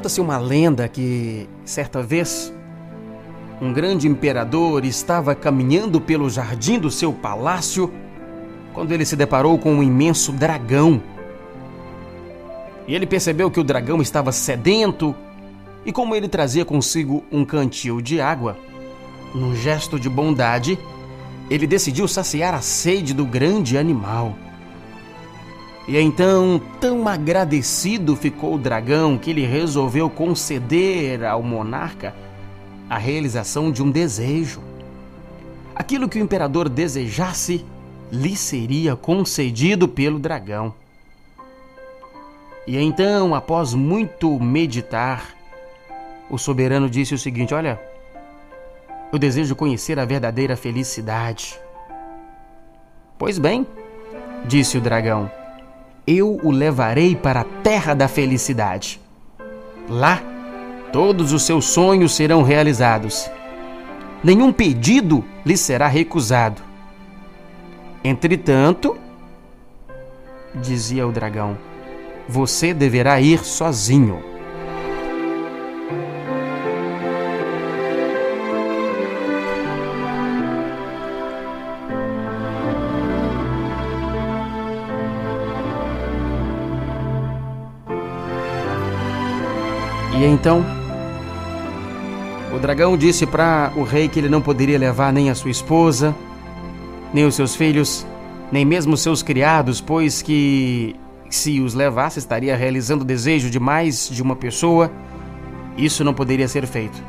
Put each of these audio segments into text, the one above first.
Conta-se uma lenda que, certa vez, um grande imperador estava caminhando pelo jardim do seu palácio quando ele se deparou com um imenso dragão. E ele percebeu que o dragão estava sedento e, como ele trazia consigo um cantil de água, num gesto de bondade, ele decidiu saciar a sede do grande animal. E então, tão agradecido ficou o dragão que ele resolveu conceder ao monarca a realização de um desejo. Aquilo que o imperador desejasse lhe seria concedido pelo dragão. E então, após muito meditar, o soberano disse o seguinte: Olha, eu desejo conhecer a verdadeira felicidade. Pois bem, disse o dragão, eu o levarei para a terra da felicidade. Lá, todos os seus sonhos serão realizados. Nenhum pedido lhe será recusado. Entretanto, dizia o dragão, você deverá ir sozinho. E então, o dragão disse para o rei que ele não poderia levar nem a sua esposa, nem os seus filhos, nem mesmo seus criados, pois que se os levasse estaria realizando o desejo de mais de uma pessoa. Isso não poderia ser feito.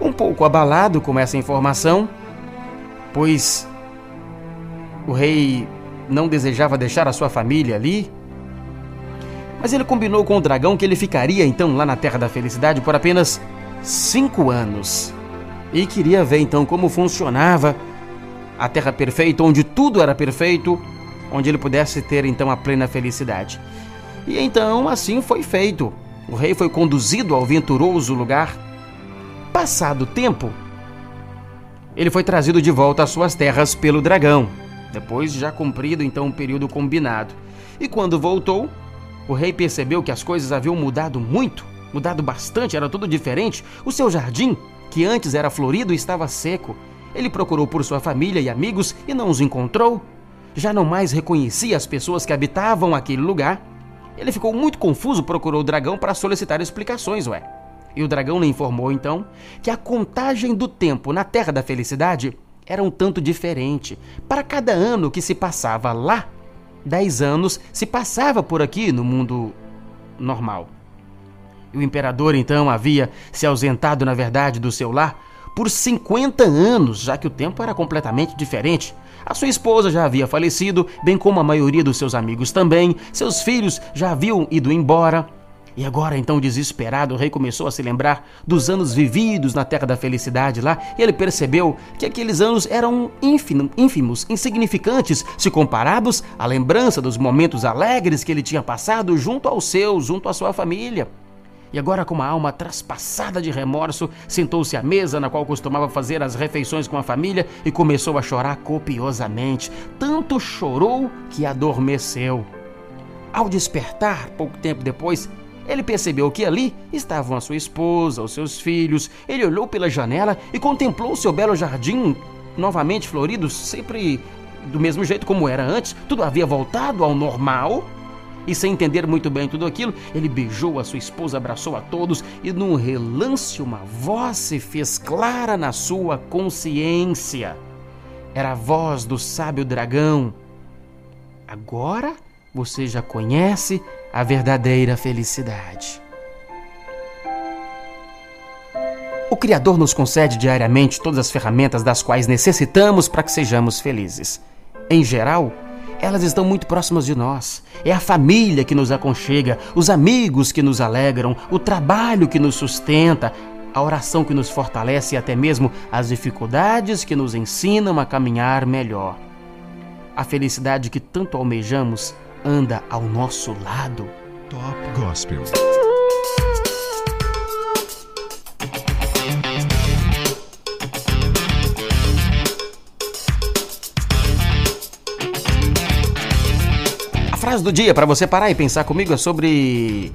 Um pouco abalado com essa informação, pois o rei não desejava deixar a sua família ali, mas ele combinou com o dragão que ele ficaria então lá na Terra da Felicidade por apenas cinco anos. E queria ver então como funcionava a Terra perfeita, onde tudo era perfeito, onde ele pudesse ter então a plena felicidade. E então assim foi feito. O rei foi conduzido ao venturoso lugar. Passado o tempo, ele foi trazido de volta às suas terras pelo dragão, depois já cumprido então o período combinado. E quando voltou, o rei percebeu que as coisas haviam mudado muito, mudado bastante, era tudo diferente. O seu jardim, que antes era florido, estava seco. Ele procurou por sua família e amigos e não os encontrou. Já não mais reconhecia as pessoas que habitavam aquele lugar. Ele ficou muito confuso, procurou o dragão para solicitar explicações, ué. E o dragão lhe informou então que a contagem do tempo na Terra da Felicidade era um tanto diferente. Para cada ano que se passava lá, dez anos se passava por aqui no mundo normal. E o imperador então havia se ausentado, na verdade, do seu lar por 50 anos, já que o tempo era completamente diferente. A sua esposa já havia falecido, bem como a maioria dos seus amigos também, seus filhos já haviam ido embora. E agora, então, desesperado, o rei começou a se lembrar dos anos vividos na Terra da Felicidade lá, e ele percebeu que aqueles anos eram ínfimos, insignificantes, se comparados à lembrança dos momentos alegres que ele tinha passado junto ao seu, junto à sua família. E agora, com uma alma traspassada de remorso, sentou-se à mesa na qual costumava fazer as refeições com a família e começou a chorar copiosamente. Tanto chorou que adormeceu. Ao despertar, pouco tempo depois, ele percebeu que ali estavam a sua esposa, os seus filhos. Ele olhou pela janela e contemplou seu belo jardim, novamente florido, sempre do mesmo jeito como era antes. Tudo havia voltado ao normal. E sem entender muito bem tudo aquilo, ele beijou a sua esposa, abraçou a todos e num relance uma voz se fez clara na sua consciência. Era a voz do sábio dragão. Agora você já conhece a verdadeira felicidade. O Criador nos concede diariamente todas as ferramentas das quais necessitamos para que sejamos felizes. Em geral, elas estão muito próximas de nós. É a família que nos aconchega, os amigos que nos alegram, o trabalho que nos sustenta, a oração que nos fortalece e até mesmo as dificuldades que nos ensinam a caminhar melhor. A felicidade que tanto almejamos anda ao nosso lado. Top Gospel. A frase do dia para você parar e pensar comigo é sobre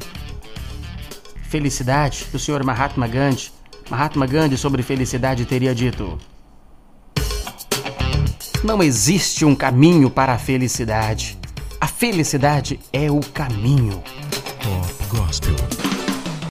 felicidade do Sr. Mahatma Gandhi, Mahatma Gandhi sobre felicidade teria dito: Não existe um caminho para a felicidade. Felicidade é o caminho. Pop Gospel.